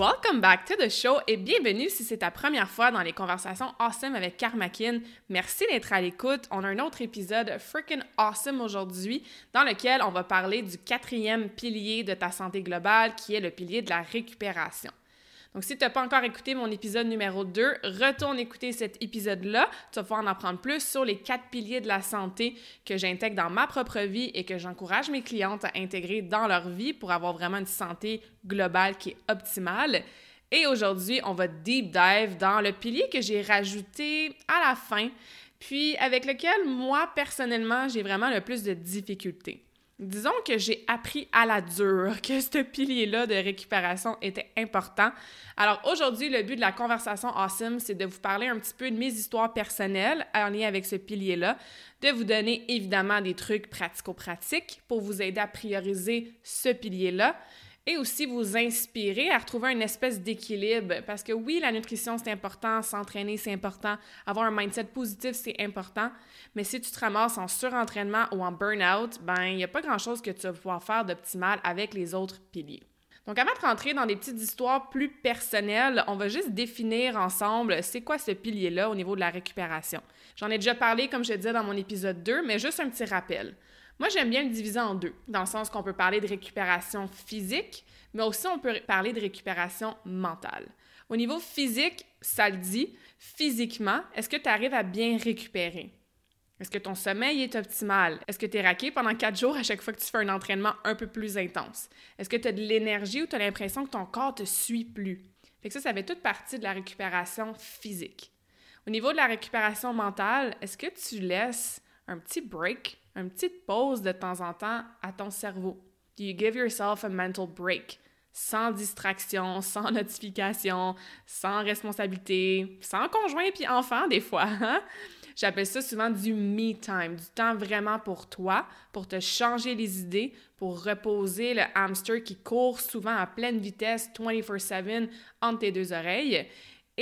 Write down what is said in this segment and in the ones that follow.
Welcome back to the show et bienvenue si c'est ta première fois dans les conversations awesome avec Karmakin. Merci d'être à l'écoute. On a un autre épisode freaking awesome aujourd'hui dans lequel on va parler du quatrième pilier de ta santé globale qui est le pilier de la récupération. Donc, si tu n'as pas encore écouté mon épisode numéro 2, retourne écouter cet épisode-là. Tu vas pouvoir en apprendre plus sur les quatre piliers de la santé que j'intègre dans ma propre vie et que j'encourage mes clientes à intégrer dans leur vie pour avoir vraiment une santé globale qui est optimale. Et aujourd'hui, on va deep dive dans le pilier que j'ai rajouté à la fin, puis avec lequel moi, personnellement, j'ai vraiment le plus de difficultés. Disons que j'ai appris à la dure que ce pilier-là de récupération était important. Alors aujourd'hui, le but de la conversation Awesome, c'est de vous parler un petit peu de mes histoires personnelles en lien avec ce pilier-là, de vous donner évidemment des trucs pratico-pratiques pour vous aider à prioriser ce pilier-là, et aussi vous inspirer à retrouver une espèce d'équilibre. Parce que oui, la nutrition, c'est important, s'entraîner, c'est important, avoir un mindset positif, c'est important. Mais si tu te ramasses en surentraînement ou en burn-out, ben, il n'y a pas grand-chose que tu vas pouvoir faire d'optimal avec les autres piliers. Donc, avant de rentrer dans des petites histoires plus personnelles, on va juste définir ensemble c'est quoi ce pilier-là au niveau de la récupération. J'en ai déjà parlé, comme je disais dans mon épisode 2, mais juste un petit rappel. Moi, j'aime bien le diviser en deux, dans le sens qu'on peut parler de récupération physique, mais aussi on peut parler de récupération mentale. Au niveau physique, ça le dit, physiquement, est-ce que tu arrives à bien récupérer? Est-ce que ton sommeil est optimal? Est-ce que tu es raqué pendant quatre jours à chaque fois que tu fais un entraînement un peu plus intense? Est-ce que tu as de l'énergie ou tu as l'impression que ton corps te suit plus? Fait que ça, ça fait toute partie de la récupération physique. Au niveau de la récupération mentale, est-ce que tu laisses un petit break une petite pause de temps en temps à ton cerveau. You give yourself a mental break? Sans distraction, sans notification, sans responsabilité, sans conjoint puis enfant des fois. Hein? J'appelle ça souvent du me time, du temps vraiment pour toi, pour te changer les idées, pour reposer le hamster qui court souvent à pleine vitesse 24/7 entre tes deux oreilles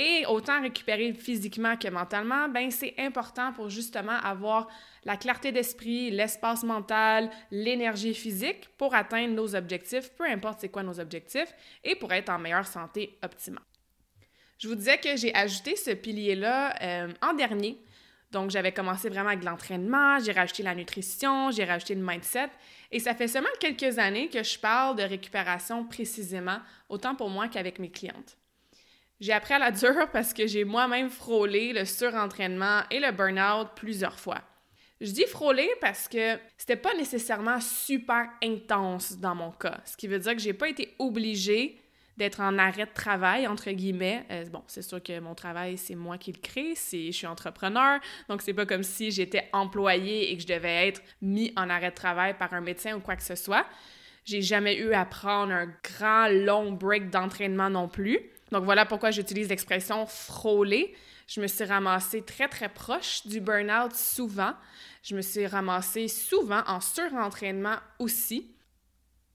et autant récupérer physiquement que mentalement, ben c'est important pour justement avoir la clarté d'esprit, l'espace mental, l'énergie physique pour atteindre nos objectifs, peu importe c'est quoi nos objectifs, et pour être en meilleure santé optimale. Je vous disais que j'ai ajouté ce pilier-là euh, en dernier. Donc, j'avais commencé vraiment avec l'entraînement, j'ai rajouté la nutrition, j'ai rajouté le mindset. Et ça fait seulement quelques années que je parle de récupération précisément, autant pour moi qu'avec mes clientes. J'ai appris à la dure parce que j'ai moi-même frôlé le surentraînement et le burn-out plusieurs fois. Je dis frôler parce que c'était pas nécessairement super intense dans mon cas, ce qui veut dire que j'ai pas été obligée d'être en arrêt de travail, entre guillemets. Euh, bon, c'est sûr que mon travail, c'est moi qui le crée, je suis entrepreneur, donc c'est pas comme si j'étais employée et que je devais être mis en arrêt de travail par un médecin ou quoi que ce soit. J'ai jamais eu à prendre un grand, long break d'entraînement non plus. Donc voilà pourquoi j'utilise l'expression frôler. Je me suis ramassée très très proche du burn-out souvent. Je me suis ramassée souvent en surentraînement aussi.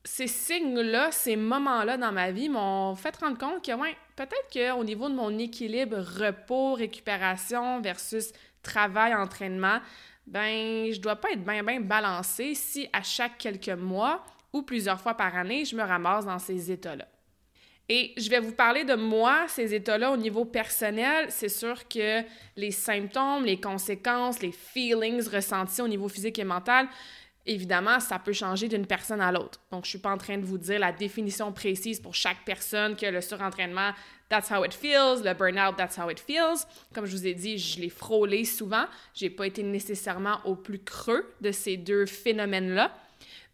Ces signes-là, ces moments-là dans ma vie m'ont fait rendre compte que, ouais, peut-être qu'au niveau de mon équilibre repos, récupération versus travail, entraînement, ben, je dois pas être bien, bien balancée si à chaque quelques mois ou plusieurs fois par année, je me ramasse dans ces états-là. Et je vais vous parler de moi, ces états-là au niveau personnel. C'est sûr que les symptômes, les conséquences, les feelings ressentis au niveau physique et mental, évidemment, ça peut changer d'une personne à l'autre. Donc, je suis pas en train de vous dire la définition précise pour chaque personne que le surentraînement, that's how it feels, le burnout, that's how it feels. Comme je vous ai dit, je l'ai frôlé souvent. J'ai pas été nécessairement au plus creux de ces deux phénomènes-là.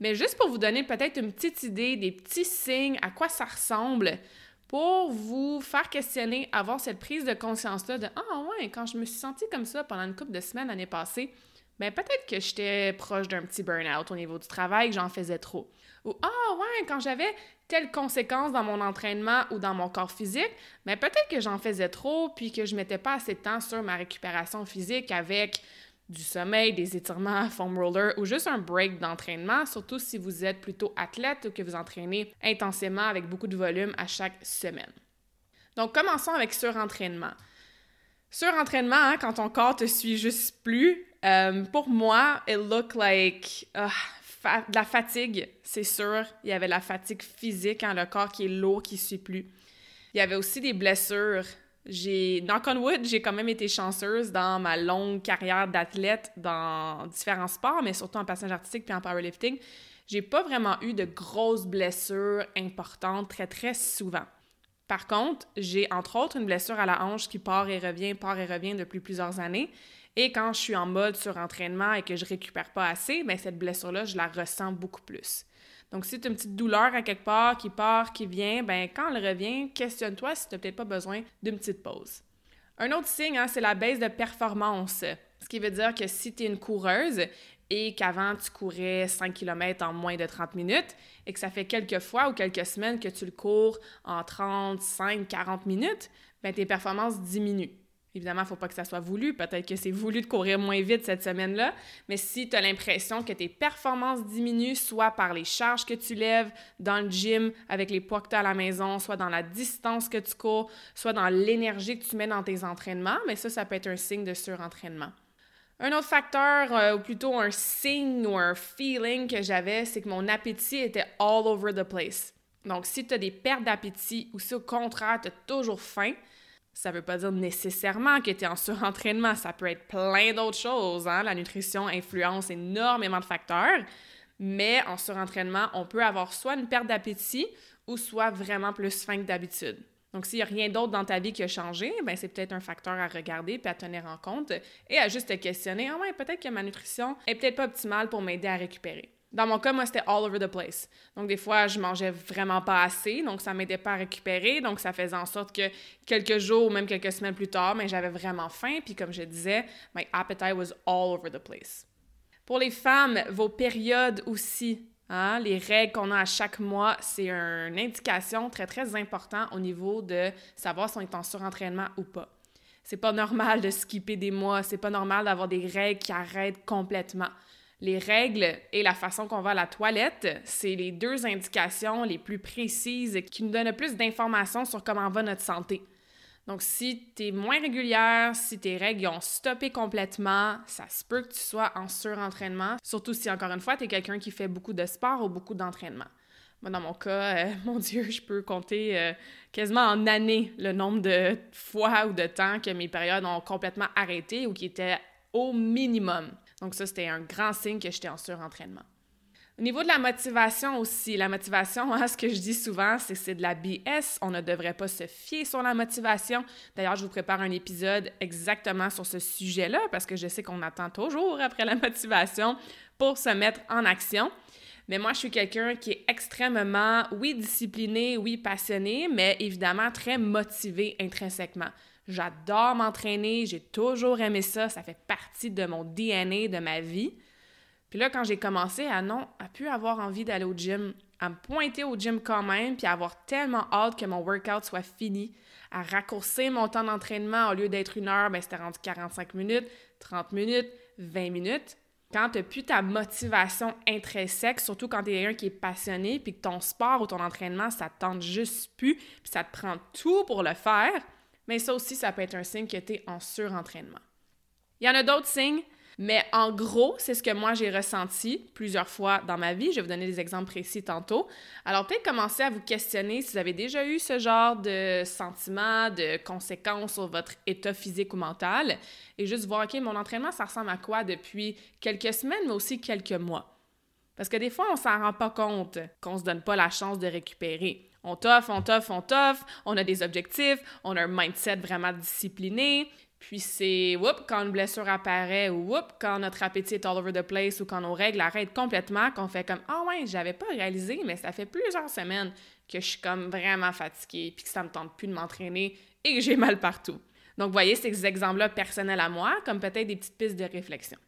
Mais juste pour vous donner peut-être une petite idée des petits signes, à quoi ça ressemble pour vous faire questionner, avoir cette prise de conscience-là de Ah ouais, quand je me suis sentie comme ça pendant une couple de semaines l'année passée, ben peut-être que j'étais proche d'un petit burn-out au niveau du travail, que j'en faisais trop. Ou Ah ouais, quand j'avais telle conséquence dans mon entraînement ou dans mon corps physique, mais ben, peut-être que j'en faisais trop puis que je mettais pas assez de temps sur ma récupération physique avec du sommeil, des étirements, foam roller ou juste un break d'entraînement, surtout si vous êtes plutôt athlète ou que vous entraînez intensément avec beaucoup de volume à chaque semaine. Donc, commençons avec surentraînement. Surentraînement, hein, quand ton corps te suit juste plus, euh, pour moi, it look like uh, la fatigue, c'est sûr. Il y avait la fatigue physique, hein, le corps qui est lourd, qui ne suit plus. Il y avait aussi des blessures j'ai, knock on wood, j'ai quand même été chanceuse dans ma longue carrière d'athlète dans différents sports, mais surtout en passage artistique puis en powerlifting. J'ai pas vraiment eu de grosses blessures importantes très, très souvent. Par contre, j'ai entre autres une blessure à la hanche qui part et revient, part et revient depuis plusieurs années. Et quand je suis en mode sur entraînement et que je récupère pas assez, bien, cette blessure-là, je la ressens beaucoup plus. Donc, si tu as une petite douleur à quelque part qui part, qui vient, ben quand elle revient, questionne-toi si tu n'as peut-être pas besoin d'une petite pause. Un autre signe, hein, c'est la baisse de performance. Ce qui veut dire que si tu es une coureuse et qu'avant tu courais 5 km en moins de 30 minutes et que ça fait quelques fois ou quelques semaines que tu le cours en 35-40 minutes, ben tes performances diminuent. Évidemment, il ne faut pas que ça soit voulu. Peut-être que c'est voulu de courir moins vite cette semaine-là. Mais si tu as l'impression que tes performances diminuent, soit par les charges que tu lèves dans le gym avec les poids que tu as à la maison, soit dans la distance que tu cours, soit dans l'énergie que tu mets dans tes entraînements, mais ça, ça peut être un signe de surentraînement. Un autre facteur, euh, ou plutôt un signe ou un feeling que j'avais, c'est que mon appétit était all over the place. Donc, si tu as des pertes d'appétit ou si au contraire, tu as toujours faim, ça ne veut pas dire nécessairement que tu es en surentraînement. Ça peut être plein d'autres choses. Hein? La nutrition influence énormément de facteurs. Mais en surentraînement, on peut avoir soit une perte d'appétit ou soit vraiment plus faim que d'habitude. Donc, s'il n'y a rien d'autre dans ta vie qui a changé, ben c'est peut-être un facteur à regarder puis à tenir en compte et à juste te questionner. Ah peut-être que ma nutrition est peut-être pas optimale pour m'aider à récupérer. Dans mon cas, moi, c'était all over the place. Donc, des fois, je mangeais vraiment pas assez, donc ça m'aidait pas à récupérer. Donc, ça faisait en sorte que quelques jours ou même quelques semaines plus tard, mais j'avais vraiment faim. Puis, comme je disais, my appetite was all over the place. Pour les femmes, vos périodes aussi, hein, les règles qu'on a à chaque mois, c'est une indication très, très importante au niveau de savoir si on est en surentraînement ou pas. C'est pas normal de skipper des mois, c'est pas normal d'avoir des règles qui arrêtent complètement. Les règles et la façon qu'on va à la toilette, c'est les deux indications les plus précises qui nous donnent plus d'informations sur comment va notre santé. Donc, si tu es moins régulière, si tes règles ont stoppé complètement, ça se peut que tu sois en surentraînement, surtout si, encore une fois, tu es quelqu'un qui fait beaucoup de sport ou beaucoup d'entraînement. Moi, dans mon cas, euh, mon Dieu, je peux compter euh, quasiment en années le nombre de fois ou de temps que mes périodes ont complètement arrêté ou qui étaient au minimum. Donc ça, c'était un grand signe que j'étais en surentraînement. Au niveau de la motivation aussi, la motivation, hein, ce que je dis souvent, c'est que c'est de la BS. On ne devrait pas se fier sur la motivation. D'ailleurs, je vous prépare un épisode exactement sur ce sujet-là parce que je sais qu'on attend toujours après la motivation pour se mettre en action. Mais moi, je suis quelqu'un qui est extrêmement, oui, discipliné, oui, passionné, mais évidemment très motivé intrinsèquement. J'adore m'entraîner, j'ai toujours aimé ça, ça fait partie de mon DNA, de ma vie. Puis là, quand j'ai commencé à non, à plus avoir envie d'aller au gym, à me pointer au gym quand même, puis à avoir tellement hâte que mon workout soit fini, à raccourcir mon temps d'entraînement au lieu d'être une heure, ben c'était rendu 45 minutes, 30 minutes, 20 minutes. Quand tu n'as plus ta motivation intrinsèque, surtout quand tu es quelqu'un qui est passionné, puis que ton sport ou ton entraînement, ça te tente juste plus, puis ça te prend tout pour le faire, mais ça aussi, ça peut être un signe que tu es en surentraînement. Il y en a d'autres signes, mais en gros, c'est ce que moi j'ai ressenti plusieurs fois dans ma vie. Je vais vous donner des exemples précis tantôt. Alors peut-être commencer à vous questionner si vous avez déjà eu ce genre de sentiments, de conséquences sur votre état physique ou mental et juste voir, OK, mon entraînement, ça ressemble à quoi depuis quelques semaines, mais aussi quelques mois? Parce que des fois, on s'en rend pas compte qu'on se donne pas la chance de récupérer. On toffe, on toffe, on toffe, on a des objectifs, on a un mindset vraiment discipliné, Puis c'est, whoop, quand une blessure apparaît, ou whoop, quand notre appétit est all over the place, ou quand nos règles arrêtent complètement, qu'on fait comme, ah ouais, j'avais pas réalisé, mais ça fait plusieurs semaines que je suis comme vraiment fatiguée, puis que ça me tente plus de m'entraîner et que j'ai mal partout. Donc, voyez ces exemples-là personnels à moi, comme peut-être des petites pistes de réflexion.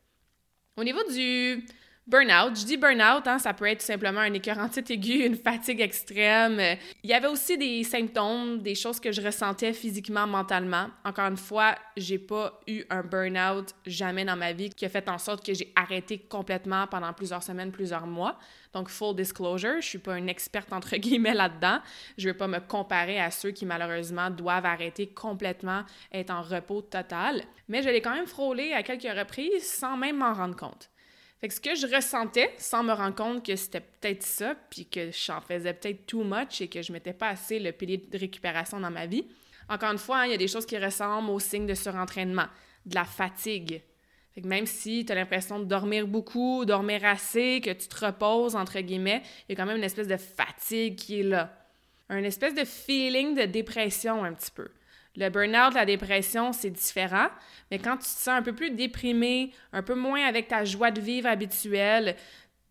Au niveau du Burnout. Je dis burnout, hein, ça peut être tout simplement un écœurantite aigu, une fatigue extrême. Il y avait aussi des symptômes, des choses que je ressentais physiquement, mentalement. Encore une fois, j'ai pas eu un burnout jamais dans ma vie qui a fait en sorte que j'ai arrêté complètement pendant plusieurs semaines, plusieurs mois. Donc, full disclosure, je suis pas une experte entre guillemets là-dedans. Je vais pas me comparer à ceux qui malheureusement doivent arrêter complètement, être en repos total. Mais je l'ai quand même frôlé à quelques reprises sans même m'en rendre compte. Fait que ce que je ressentais, sans me rendre compte que c'était peut-être ça, puis que j'en faisais peut-être too much et que je mettais pas assez le pilier de récupération dans ma vie. Encore une fois, hein, il y a des choses qui ressemblent aux signes de surentraînement, de la fatigue. Même si tu as l'impression de dormir beaucoup, dormir assez, que tu te reposes, entre guillemets, il y a quand même une espèce de fatigue qui est là. Un espèce de feeling de dépression un petit peu. Le burn-out, la dépression, c'est différent, mais quand tu te sens un peu plus déprimé, un peu moins avec ta joie de vivre habituelle,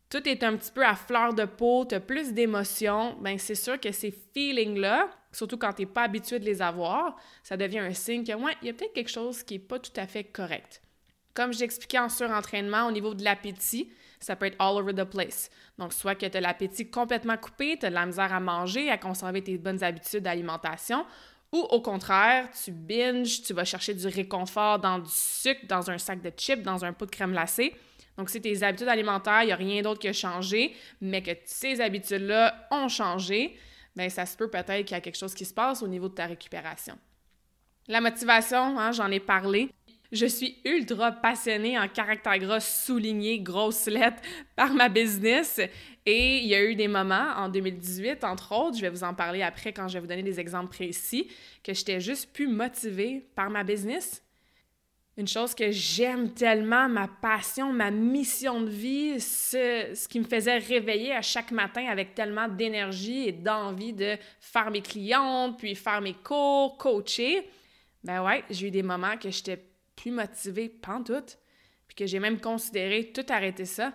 tout est un petit peu à fleur de peau, tu as plus d'émotions, ben c'est sûr que ces feelings-là, surtout quand tu n'es pas habitué de les avoir, ça devient un signe que, ouais, il y a peut-être quelque chose qui n'est pas tout à fait correct. Comme j'expliquais en surentraînement, au niveau de l'appétit, ça peut être all over the place. Donc, soit que tu as l'appétit complètement coupé, tu as de la misère à manger, à conserver tes bonnes habitudes d'alimentation, ou au contraire, tu binges, tu vas chercher du réconfort dans du sucre, dans un sac de chips, dans un pot de crème glacée. Donc, si tes habitudes alimentaires, il n'y a rien d'autre qui a changé, mais que ces habitudes-là ont changé, bien, ça se peut peut-être qu'il y a quelque chose qui se passe au niveau de ta récupération. La motivation, hein, j'en ai parlé. Je suis ultra passionnée en caractère gras souligné, grosse lettre, par ma business. Et il y a eu des moments en 2018, entre autres, je vais vous en parler après quand je vais vous donner des exemples précis, que j'étais juste plus motivée par ma business. Une chose que j'aime tellement, ma passion, ma mission de vie, ce, ce qui me faisait réveiller à chaque matin avec tellement d'énergie et d'envie de faire mes clientes, puis faire mes cours, coacher. Ben ouais, j'ai eu des moments que j'étais plus motivée pantoute, puis que j'ai même considéré tout arrêter ça.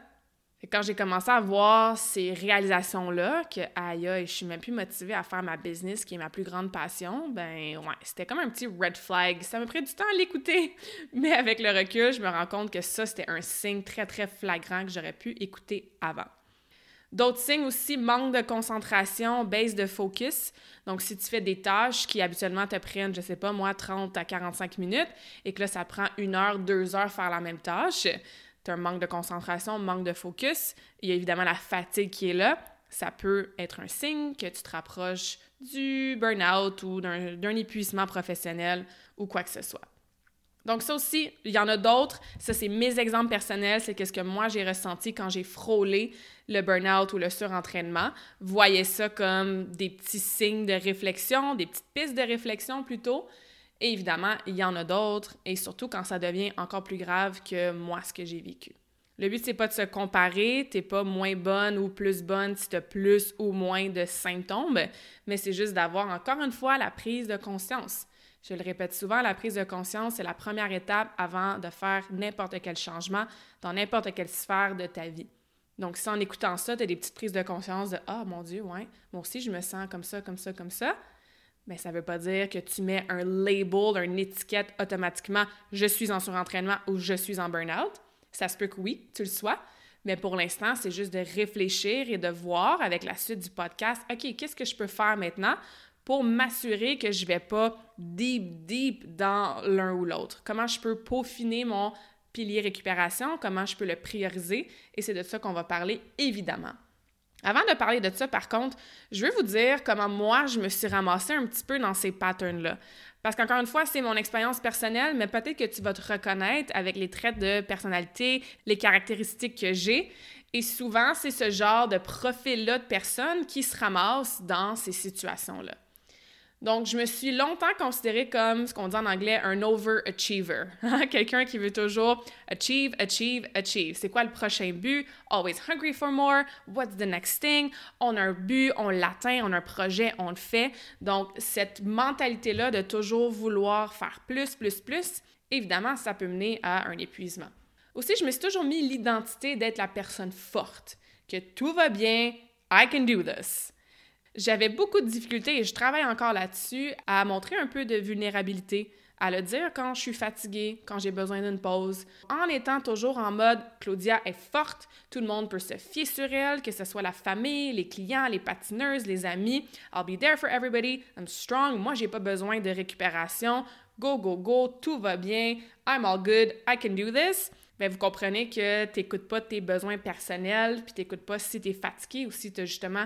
Quand j'ai commencé à voir ces réalisations-là, que aïe, je suis même plus motivée à faire ma business, qui est ma plus grande passion, ben ouais, c'était comme un petit red flag. Ça m'a pris du temps à l'écouter, mais avec le recul, je me rends compte que ça, c'était un signe très, très flagrant que j'aurais pu écouter avant. D'autres signes aussi, manque de concentration, baisse de focus. Donc, si tu fais des tâches qui habituellement te prennent, je sais pas moi, 30 à 45 minutes, et que là, ça prend une heure, deux heures faire la même tâche, un manque de concentration, manque de focus. Il y a évidemment la fatigue qui est là. Ça peut être un signe que tu te rapproches du burn-out ou d'un épuisement professionnel ou quoi que ce soit. Donc ça aussi, il y en a d'autres. Ça, c'est mes exemples personnels. C'est ce que moi, j'ai ressenti quand j'ai frôlé le burn-out ou le surentraînement. Voyez ça comme des petits signes de réflexion, des petites pistes de réflexion plutôt. Et évidemment, il y en a d'autres, et surtout quand ça devient encore plus grave que moi, ce que j'ai vécu. Le but, c'est pas de se comparer, t'es pas moins bonne ou plus bonne si t'as plus ou moins de symptômes, mais c'est juste d'avoir encore une fois la prise de conscience. Je le répète souvent, la prise de conscience, c'est la première étape avant de faire n'importe quel changement dans n'importe quelle sphère de ta vie. Donc, si en écoutant ça, tu as des petites prises de conscience de Ah, mon Dieu, ouais, moi aussi, je me sens comme ça, comme ça, comme ça, mais ça ne veut pas dire que tu mets un label, une étiquette automatiquement je suis en surentraînement ou je suis en burn-out. Ça se peut que oui, tu le sois. Mais pour l'instant, c'est juste de réfléchir et de voir avec la suite du podcast, OK, qu'est-ce que je peux faire maintenant pour m'assurer que je ne vais pas deep, deep dans l'un ou l'autre? Comment je peux peaufiner mon pilier récupération? Comment je peux le prioriser? Et c'est de ça qu'on va parler, évidemment. Avant de parler de ça, par contre, je veux vous dire comment moi, je me suis ramassée un petit peu dans ces patterns-là. Parce qu'encore une fois, c'est mon expérience personnelle, mais peut-être que tu vas te reconnaître avec les traits de personnalité, les caractéristiques que j'ai. Et souvent, c'est ce genre de profil-là de personnes qui se ramassent dans ces situations-là. Donc, je me suis longtemps considérée comme ce qu'on dit en anglais un overachiever. Quelqu'un qui veut toujours achieve, achieve, achieve. C'est quoi le prochain but? Always hungry for more? What's the next thing? On a un but, on l'atteint, on a un projet, on le fait. Donc, cette mentalité-là de toujours vouloir faire plus, plus, plus évidemment, ça peut mener à un épuisement. Aussi, je me suis toujours mis l'identité d'être la personne forte, que tout va bien, I can do this. J'avais beaucoup de difficultés et je travaille encore là-dessus à montrer un peu de vulnérabilité, à le dire quand je suis fatiguée, quand j'ai besoin d'une pause, en étant toujours en mode Claudia est forte, tout le monde peut se fier sur elle, que ce soit la famille, les clients, les patineuses, les amis. I'll be there for everybody, I'm strong, moi j'ai pas besoin de récupération, go, go, go, tout va bien, I'm all good, I can do this. Bien, vous comprenez que tu n'écoutes pas tes besoins personnels, puis tu n'écoutes pas si tu es fatigué ou si tu as justement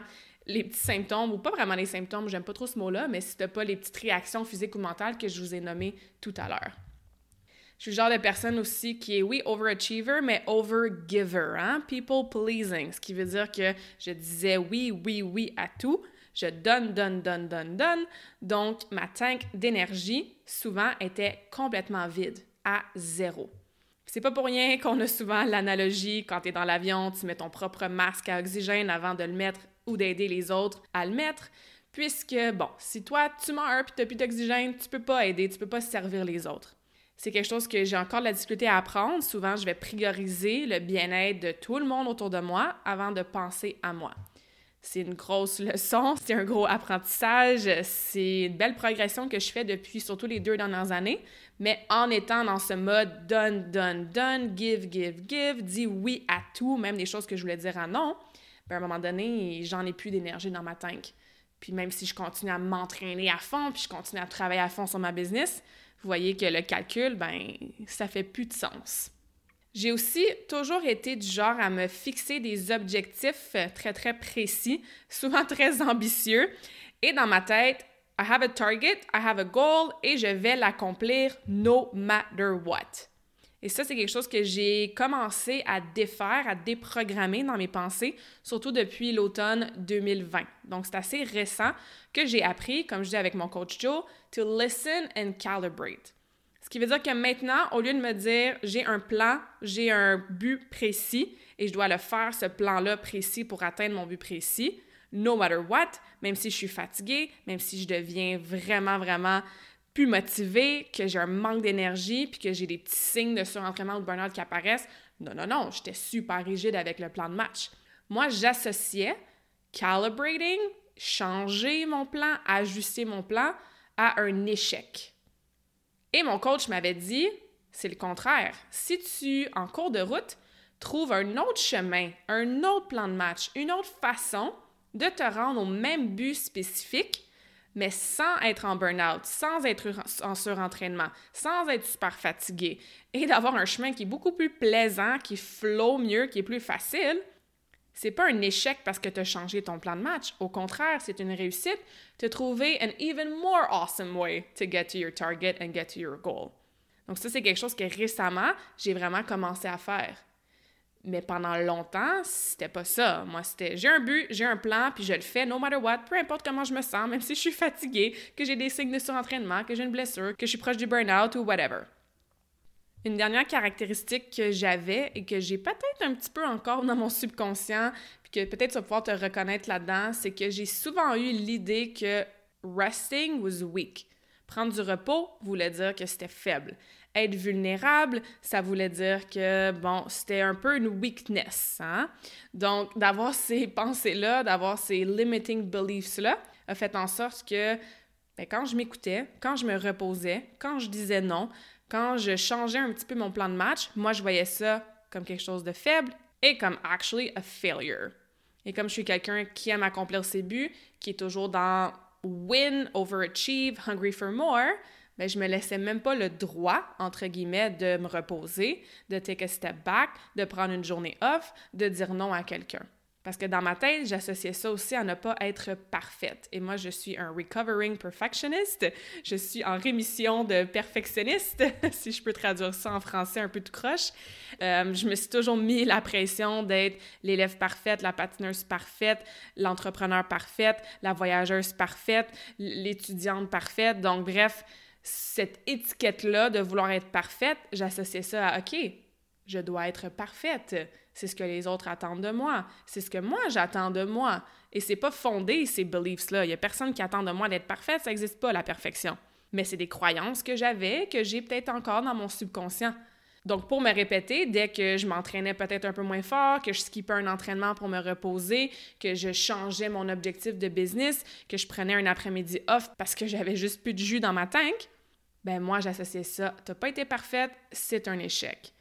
les petits symptômes, ou pas vraiment les symptômes, j'aime pas trop ce mot-là, mais si t'as pas les petites réactions physiques ou mentales que je vous ai nommées tout à l'heure. Je suis le genre de personne aussi qui est, oui, overachiever, mais overgiver, hein? People pleasing, ce qui veut dire que je disais oui, oui, oui à tout. Je donne, donne, donne, donne, donne. Donc, ma tank d'énergie, souvent, était complètement vide, à zéro. C'est pas pour rien qu'on a souvent l'analogie quand tu es dans l'avion, tu mets ton propre masque à oxygène avant de le mettre ou d'aider les autres à le mettre, puisque, bon, si toi, tu meurs et tu n'as plus d'oxygène, tu peux pas aider, tu peux pas servir les autres. C'est quelque chose que j'ai encore de la difficulté à apprendre. Souvent, je vais prioriser le bien-être de tout le monde autour de moi avant de penser à moi. C'est une grosse leçon, c'est un gros apprentissage, c'est une belle progression que je fais depuis surtout les deux dernières années, mais en étant dans ce mode donne, donne, donne, give, give, give, dis oui à tout, même des choses que je voulais dire à non, à un moment donné, j'en ai plus d'énergie dans ma tank. Puis même si je continue à m'entraîner à fond, puis je continue à travailler à fond sur ma business, vous voyez que le calcul, ben, ça fait plus de sens. J'ai aussi toujours été du genre à me fixer des objectifs très, très précis, souvent très ambitieux. Et dans ma tête, I have a target, I have a goal et je vais l'accomplir no matter what. Et ça, c'est quelque chose que j'ai commencé à défaire, à déprogrammer dans mes pensées, surtout depuis l'automne 2020. Donc, c'est assez récent que j'ai appris, comme je dis avec mon coach Joe, to listen and calibrate. Ce qui veut dire que maintenant, au lieu de me dire j'ai un plan, j'ai un but précis et je dois le faire, ce plan-là précis pour atteindre mon but précis, no matter what, même si je suis fatiguée, même si je deviens vraiment, vraiment plus motivée, que j'ai un manque d'énergie, puis que j'ai des petits signes de surentraînement ou de burn-out qui apparaissent. Non, non, non, j'étais super rigide avec le plan de match. Moi, j'associais calibrating, changer mon plan, ajuster mon plan à un échec. Et mon coach m'avait dit, c'est le contraire. Si tu, en cours de route, trouves un autre chemin, un autre plan de match, une autre façon de te rendre au même but spécifique, mais sans être en burn-out, sans être en surentraînement, sans être super fatigué, et d'avoir un chemin qui est beaucoup plus plaisant, qui flow mieux, qui est plus facile, c'est pas un échec parce que tu as changé ton plan de match. Au contraire, c'est une réussite de trouver an even more awesome way to get to your target and get to your goal. Donc ça, c'est quelque chose que récemment, j'ai vraiment commencé à faire. Mais pendant longtemps, c'était pas ça. Moi, c'était j'ai un but, j'ai un plan, puis je le fais no matter what, peu importe comment je me sens, même si je suis fatiguée, que j'ai des signes de surentraînement, que j'ai une blessure, que je suis proche du burn-out ou whatever. Une dernière caractéristique que j'avais et que j'ai peut-être un petit peu encore dans mon subconscient, puis que peut-être tu vas pouvoir te reconnaître là-dedans, c'est que j'ai souvent eu l'idée que resting was weak. Prendre du repos voulait dire que c'était faible être vulnérable, ça voulait dire que, bon, c'était un peu une weakness. Hein? Donc, d'avoir ces pensées-là, d'avoir ces limiting beliefs-là, a fait en sorte que ben, quand je m'écoutais, quand je me reposais, quand je disais non, quand je changeais un petit peu mon plan de match, moi, je voyais ça comme quelque chose de faible et comme actually a failure. Et comme je suis quelqu'un qui aime accomplir ses buts, qui est toujours dans win, overachieve, hungry for more, ben, je me laissais même pas le droit, entre guillemets, de me reposer, de take a step back, de prendre une journée off, de dire non à quelqu'un. Parce que dans ma tête, j'associais ça aussi à ne pas être parfaite. Et moi, je suis un recovering perfectionist. Je suis en rémission de perfectionniste, si je peux traduire ça en français un peu tout croche. Euh, je me suis toujours mis la pression d'être l'élève parfaite, la patineuse parfaite, l'entrepreneur parfaite, la voyageuse parfaite, l'étudiante parfaite. Donc, bref, cette étiquette-là de vouloir être parfaite, j'associais ça à OK, je dois être parfaite. C'est ce que les autres attendent de moi. C'est ce que moi j'attends de moi. Et c'est pas fondé ces beliefs-là. Il y a personne qui attend de moi d'être parfaite. Ça n'existe pas la perfection. Mais c'est des croyances que j'avais, que j'ai peut-être encore dans mon subconscient. Donc, pour me répéter, dès que je m'entraînais peut-être un peu moins fort, que je skippais un entraînement pour me reposer, que je changeais mon objectif de business, que je prenais un après-midi off parce que j'avais juste plus de jus dans ma tank, ben moi, j'associais ça. T'as pas été parfaite, c'est un échec.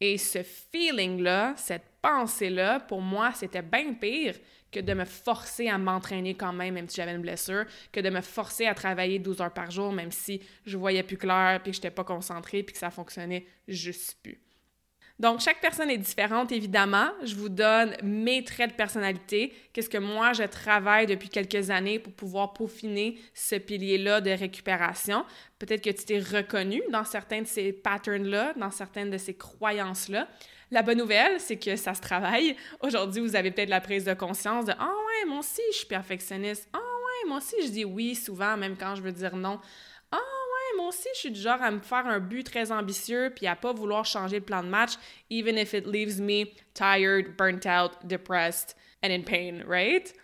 Et ce feeling-là, cette pensée-là, pour moi, c'était bien pire que de me forcer à m'entraîner quand même, même si j'avais une blessure, que de me forcer à travailler 12 heures par jour, même si je voyais plus clair, puis que j'étais pas concentrée, puis que ça fonctionnait juste plus. Donc, chaque personne est différente, évidemment. Je vous donne mes traits de personnalité, qu'est-ce que moi, je travaille depuis quelques années pour pouvoir peaufiner ce pilier-là de récupération. Peut-être que tu t'es reconnu dans certains de ces patterns-là, dans certaines de ces croyances-là. La bonne nouvelle, c'est que ça se travaille. Aujourd'hui, vous avez peut-être la prise de conscience de « Ah ouais, moi aussi, je suis perfectionniste. Ah ouais, moi aussi, je dis oui souvent, même quand je veux dire non. Moi aussi, je suis du genre à me faire un but très ambitieux puis à pas vouloir changer le plan de match, even if it leaves me tired, burnt out, depressed and in pain, right?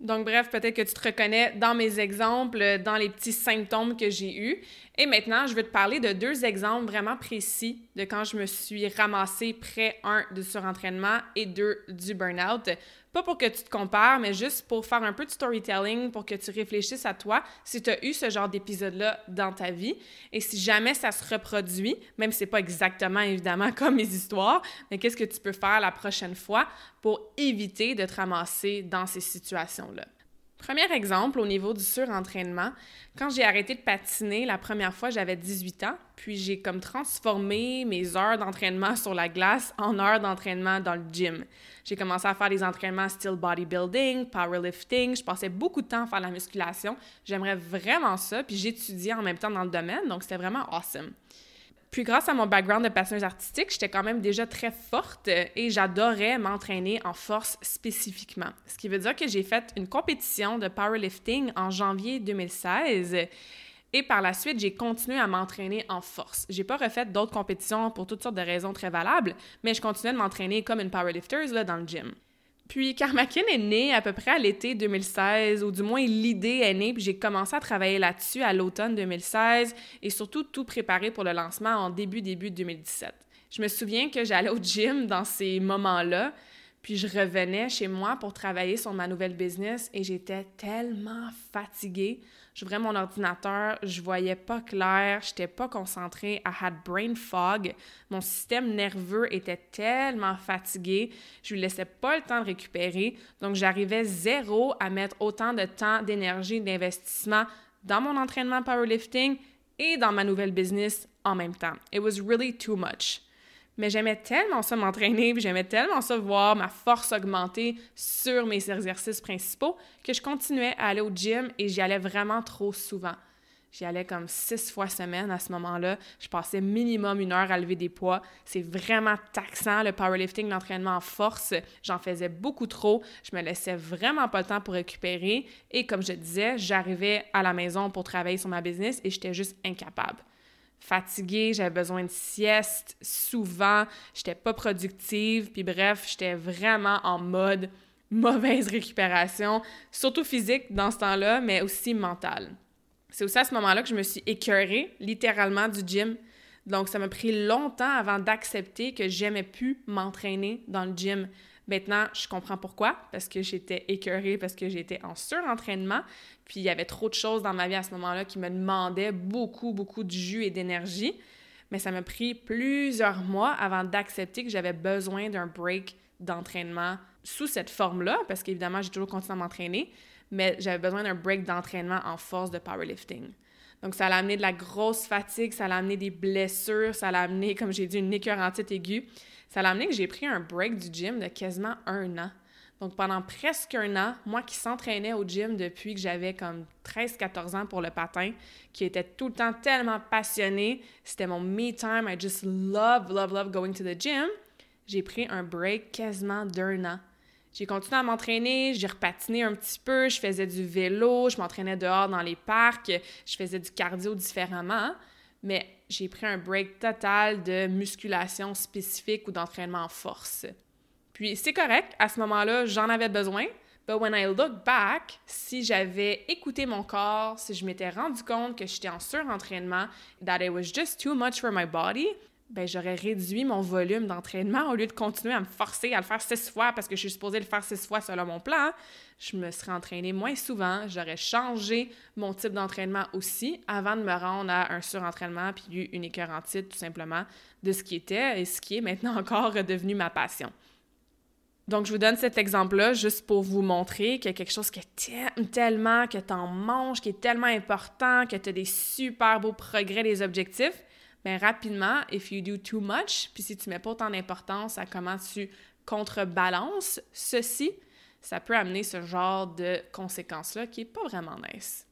Donc, bref, peut-être que tu te reconnais dans mes exemples, dans les petits symptômes que j'ai eus. Et maintenant, je vais te parler de deux exemples vraiment précis de quand je me suis ramassée près, un, du surentraînement et deux, du burn-out. Pas pour que tu te compares, mais juste pour faire un peu de storytelling, pour que tu réfléchisses à toi si tu as eu ce genre d'épisode-là dans ta vie. Et si jamais ça se reproduit, même si c'est pas exactement évidemment comme mes histoires, mais qu'est-ce que tu peux faire la prochaine fois pour éviter de te ramasser dans ces situations-là? Premier exemple, au niveau du surentraînement, quand j'ai arrêté de patiner la première fois, j'avais 18 ans, puis j'ai comme transformé mes heures d'entraînement sur la glace en heures d'entraînement dans le gym. J'ai commencé à faire des entraînements style bodybuilding, powerlifting, je passais beaucoup de temps à faire la musculation. J'aimerais vraiment ça, puis j'étudiais en même temps dans le domaine, donc c'était vraiment awesome. Puis grâce à mon background de passionneuse artistique, j'étais quand même déjà très forte et j'adorais m'entraîner en force spécifiquement. Ce qui veut dire que j'ai fait une compétition de powerlifting en janvier 2016 et par la suite, j'ai continué à m'entraîner en force. J'ai pas refait d'autres compétitions pour toutes sortes de raisons très valables, mais je continuais de m'entraîner comme une powerlifter dans le gym. Puis Karmakin est né à peu près à l'été 2016, ou du moins l'idée est née, puis j'ai commencé à travailler là-dessus à l'automne 2016 et surtout tout préparer pour le lancement en début, début 2017. Je me souviens que j'allais au gym dans ces moments-là, puis je revenais chez moi pour travailler sur ma nouvelle business et j'étais tellement fatiguée. J'ouvrais mon ordinateur, je voyais pas clair, j'étais pas concentrée, I had brain fog. Mon système nerveux était tellement fatigué, je lui laissais pas le temps de récupérer. Donc j'arrivais zéro à mettre autant de temps, d'énergie, d'investissement dans mon entraînement powerlifting et dans ma nouvelle business en même temps. It was really too much. Mais j'aimais tellement ça m'entraîner, j'aimais tellement ça voir ma force augmenter sur mes exercices principaux que je continuais à aller au gym et j'y allais vraiment trop souvent. J'y allais comme six fois semaine à ce moment-là. Je passais minimum une heure à lever des poids. C'est vraiment taxant, le powerlifting, l'entraînement en force. J'en faisais beaucoup trop. Je me laissais vraiment pas le temps pour récupérer. Et comme je disais, j'arrivais à la maison pour travailler sur ma business et j'étais juste incapable fatiguée, j'avais besoin de sieste souvent, j'étais pas productive, puis bref, j'étais vraiment en mode mauvaise récupération, surtout physique dans ce temps-là, mais aussi mentale. C'est aussi à ce moment-là que je me suis écœurée littéralement du gym. Donc ça m'a pris longtemps avant d'accepter que j'aimais plus m'entraîner dans le gym. Maintenant, je comprends pourquoi, parce que j'étais écœurée, parce que j'étais en surentraînement, puis il y avait trop de choses dans ma vie à ce moment-là qui me demandaient beaucoup, beaucoup de jus et d'énergie. Mais ça m'a pris plusieurs mois avant d'accepter que j'avais besoin d'un break d'entraînement sous cette forme-là, parce qu'évidemment, j'ai toujours continué à m'entraîner, mais j'avais besoin d'un break d'entraînement en force de powerlifting. Donc, ça a amené de la grosse fatigue, ça a amené des blessures, ça a amené, comme j'ai dit, une écœurantite aiguë. Ça a amené que j'ai pris un break du gym de quasiment un an. Donc, pendant presque un an, moi qui s'entraînais au gym depuis que j'avais comme 13-14 ans pour le patin, qui était tout le temps tellement passionné, c'était mon me time, I just love, love, love going to the gym, j'ai pris un break quasiment d'un an. J'ai continué à m'entraîner, j'ai repatiné un petit peu, je faisais du vélo, je m'entraînais dehors dans les parcs, je faisais du cardio différemment, mais j'ai pris un break total de musculation spécifique ou d'entraînement en force. Puis c'est correct, à ce moment-là, j'en avais besoin, But when I look back, si j'avais écouté mon corps, si je m'étais rendu compte que j'étais en surentraînement, that it was just too much for my body, ben j'aurais réduit mon volume d'entraînement au lieu de continuer à me forcer à le faire six fois parce que je suis supposée le faire six fois selon mon plan. Je me serais entraînée moins souvent, j'aurais changé mon type d'entraînement aussi avant de me rendre à un surentraînement puis une écœurantite tout simplement de ce qui était et ce qui est maintenant encore devenu ma passion. Donc, je vous donne cet exemple-là juste pour vous montrer qu'il y a quelque chose que t'aimes tellement, que t'en manges, qui est tellement important, que tu as des super beaux progrès, des objectifs. Mais rapidement, if you do too much, puis si tu mets pas autant d'importance à comment tu contrebalances ceci, ça peut amener ce genre de conséquences-là qui est pas vraiment nice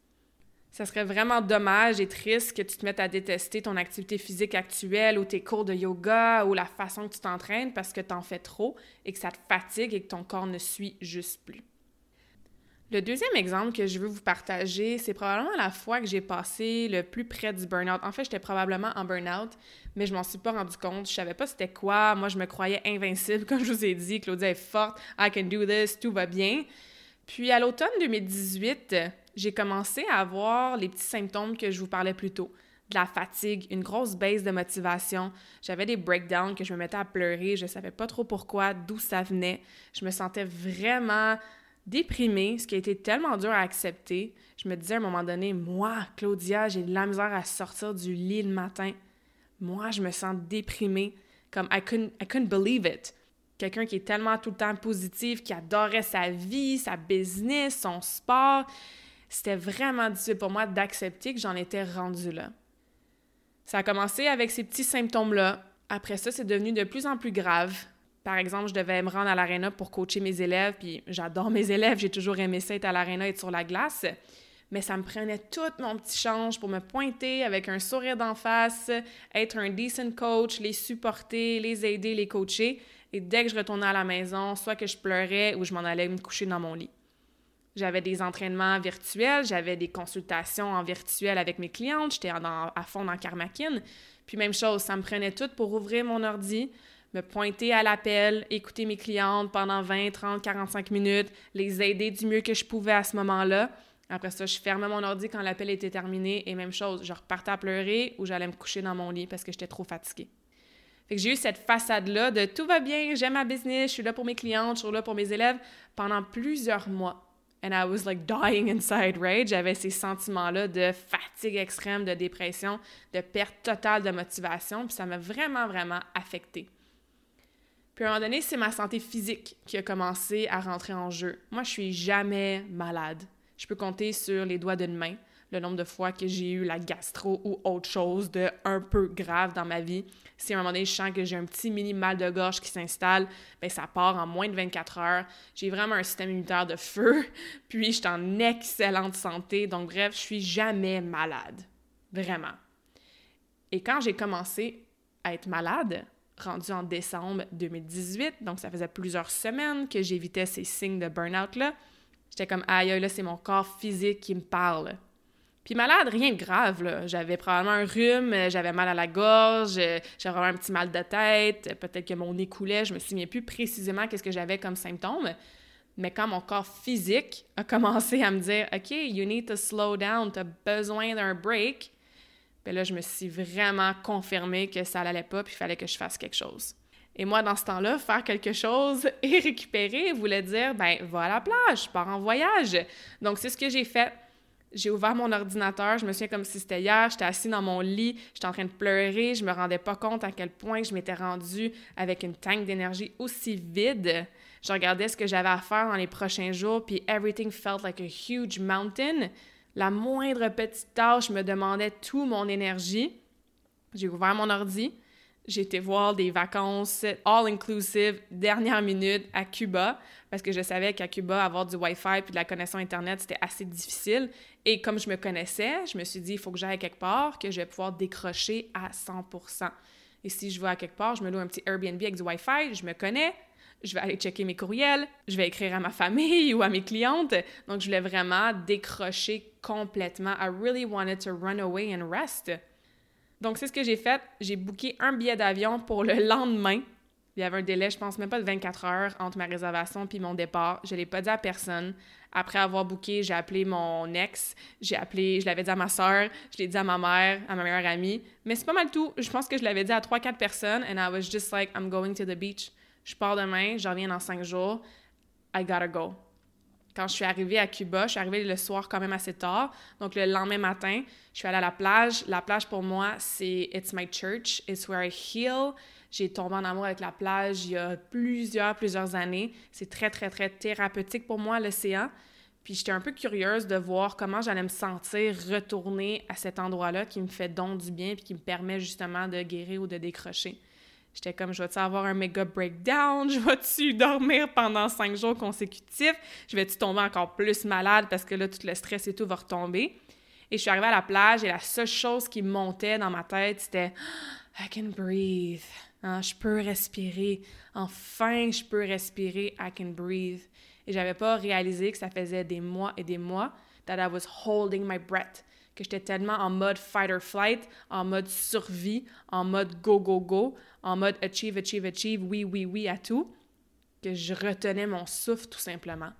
ça serait vraiment dommage et triste que tu te mettes à détester ton activité physique actuelle ou tes cours de yoga ou la façon que tu t'entraînes parce que tu en fais trop et que ça te fatigue et que ton corps ne suit juste plus. Le deuxième exemple que je veux vous partager, c'est probablement la fois que j'ai passé le plus près du burn-out. En fait, j'étais probablement en burn-out, mais je m'en suis pas rendu compte. Je savais pas c'était quoi. Moi, je me croyais invincible, comme je vous ai dit. Claudia est forte. I can do this. Tout va bien. Puis à l'automne 2018, j'ai commencé à avoir les petits symptômes que je vous parlais plus tôt. De la fatigue, une grosse baisse de motivation. J'avais des breakdowns que je me mettais à pleurer. Je ne savais pas trop pourquoi, d'où ça venait. Je me sentais vraiment déprimée, ce qui a été tellement dur à accepter. Je me disais à un moment donné, moi, Claudia, j'ai de la misère à sortir du lit le matin. Moi, je me sens déprimée. Comme I couldn't, I believe it quelqu'un qui est tellement tout le temps positif, qui adorait sa vie, sa business, son sport. C'était vraiment difficile pour moi d'accepter que j'en étais rendue là. Ça a commencé avec ces petits symptômes-là. Après ça, c'est devenu de plus en plus grave. Par exemple, je devais me rendre à l'aréna pour coacher mes élèves, puis j'adore mes élèves, j'ai toujours aimé ça être à l'aréna, être sur la glace. Mais ça me prenait tout mon petit change pour me pointer avec un sourire d'en face, être un decent coach, les supporter, les aider, les coacher. Et dès que je retournais à la maison, soit que je pleurais ou je m'en allais me coucher dans mon lit. J'avais des entraînements virtuels, j'avais des consultations en virtuel avec mes clientes, j'étais à fond dans Karmakin. Puis même chose, ça me prenait tout pour ouvrir mon ordi, me pointer à l'appel, écouter mes clientes pendant 20, 30, 45 minutes, les aider du mieux que je pouvais à ce moment-là. Après ça, je fermais mon ordi quand l'appel était terminé et même chose, je repartais à pleurer ou j'allais me coucher dans mon lit parce que j'étais trop fatiguée. Fait que j'ai eu cette façade-là de tout va bien, j'aime ma business, je suis là pour mes clientes, je suis là pour mes élèves pendant plusieurs mois. And I was like dying inside, right? J'avais ces sentiments-là de fatigue extrême, de dépression, de perte totale de motivation, puis ça m'a vraiment, vraiment affecté. À un moment donné, c'est ma santé physique qui a commencé à rentrer en jeu. Moi, je suis jamais malade. Je peux compter sur les doigts d'une main le nombre de fois que j'ai eu la gastro ou autre chose de un peu grave dans ma vie. Si à un moment donné, je sens que j'ai un petit mini mal de gorge qui s'installe, ben ça part en moins de 24 heures. J'ai vraiment un système immunitaire de feu, puis je suis en excellente santé. Donc bref, je suis jamais malade. Vraiment. Et quand j'ai commencé à être malade, rendu en décembre 2018, donc ça faisait plusieurs semaines que j'évitais ces signes de burn-out-là, j'étais comme, aïe, là, c'est mon corps physique qui me parle. Puis malade, rien de grave, là. J'avais probablement un rhume, j'avais mal à la gorge, j'avais un petit mal de tête, peut-être que mon nez coulait, je me souviens plus précisément qu'est-ce que j'avais comme symptôme. Mais quand mon corps physique a commencé à me dire « OK, you need to slow down, tu as besoin d'un break », bien là, je me suis vraiment confirmée que ça n'allait pas, puis il fallait que je fasse quelque chose. Et moi, dans ce temps-là, faire quelque chose et récupérer voulait dire « ben va à la plage, pars en voyage ». Donc, c'est ce que j'ai fait. J'ai ouvert mon ordinateur, je me souviens comme si c'était hier, j'étais assis dans mon lit, j'étais en train de pleurer, je me rendais pas compte à quel point je m'étais rendue avec une tank d'énergie aussi vide. Je regardais ce que j'avais à faire dans les prochains jours, puis everything felt like a huge mountain. La moindre petite tâche me demandait toute mon énergie. J'ai ouvert mon ordi, j'ai été voir des vacances all-inclusive, dernière minute, à Cuba, parce que je savais qu'à Cuba, avoir du Wi-Fi puis de la connexion Internet, c'était assez difficile. Et comme je me connaissais, je me suis dit, il faut que j'aille quelque part, que je vais pouvoir décrocher à 100% Et si je vais à quelque part, je me loue un petit Airbnb avec du Wi-Fi, je me connais, je vais aller checker mes courriels, je vais écrire à ma famille ou à mes clientes. Donc, je voulais vraiment décrocher complètement. I really wanted to run away and rest. Donc, c'est ce que j'ai fait. J'ai booké un billet d'avion pour le lendemain Il y avait un délai, je pense même pas de 24 heures entre ma réservation puis mon départ. Je l'ai pas dit à personne. Après avoir booké, j'ai appelé mon ex, j'ai appelé, je l'avais dit à ma soeur, je l'ai dit à ma mère, à ma meilleure amie. Mais c'est pas mal tout. Je pense que je l'avais dit à 3-4 personnes and I was just like, I'm going to the beach. Je pars demain, je reviens dans 5 jours. I gotta go. Quand je suis arrivée à Cuba, je suis arrivée le soir quand même assez tard. Donc, le lendemain matin, je suis allée à la plage. La plage, pour moi, c'est It's my church. It's where I heal. J'ai tombé en amour avec la plage il y a plusieurs, plusieurs années. C'est très, très, très thérapeutique pour moi, l'océan. Puis j'étais un peu curieuse de voir comment j'allais me sentir retourner à cet endroit-là qui me fait don du bien puis qui me permet justement de guérir ou de décrocher. J'étais comme, je vais-tu avoir un méga breakdown? Je vais-tu dormir pendant cinq jours consécutifs? Je vais-tu tomber encore plus malade parce que là, tout le stress et tout va retomber? Et je suis arrivée à la plage et la seule chose qui montait dans ma tête, c'était I can breathe. Hein, je peux respirer. Enfin, je peux respirer. I can breathe. Et j'avais pas réalisé que ça faisait des mois et des mois that I was holding my breath. Que j'étais tellement en mode fight or flight, en mode survie, en mode go, go, go, en mode achieve, achieve, achieve, oui, oui, oui à tout, que je retenais mon souffle tout simplement.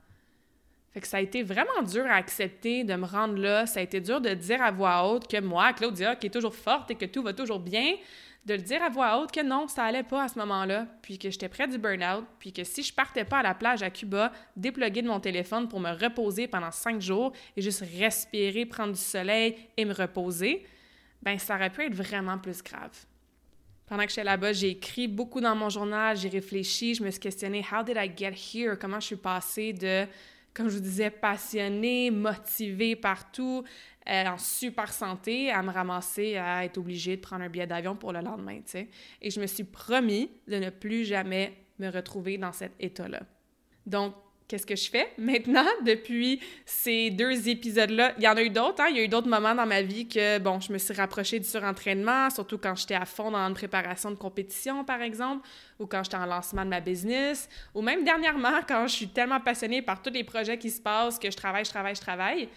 Fait que ça a été vraiment dur à accepter de me rendre là. Ça a été dur de dire à voix haute que moi, Claudia, qui est toujours forte et que tout va toujours bien, de le dire à voix haute que non, ça allait pas à ce moment-là, puis que j'étais près du burn-out, puis que si je partais pas à la plage à Cuba, déploguer de mon téléphone pour me reposer pendant cinq jours et juste respirer, prendre du soleil et me reposer, ben ça aurait pu être vraiment plus grave. Pendant que j'étais là-bas, j'ai écrit beaucoup dans mon journal, j'ai réfléchi, je me suis questionnée How did I get here? Comment je suis passée de, comme je vous disais, passionnée, motivée partout, euh, en super santé, à me ramasser à être obligée de prendre un billet d'avion pour le lendemain, tu sais. Et je me suis promis de ne plus jamais me retrouver dans cet état-là. Donc, qu'est-ce que je fais maintenant depuis ces deux épisodes-là? Il y en a eu d'autres, hein? Il y a eu d'autres moments dans ma vie que, bon, je me suis rapprochée du surentraînement, surtout quand j'étais à fond dans une préparation de compétition, par exemple, ou quand j'étais en lancement de ma business, ou même dernièrement, quand je suis tellement passionnée par tous les projets qui se passent que je travaille, je travaille, je travaille.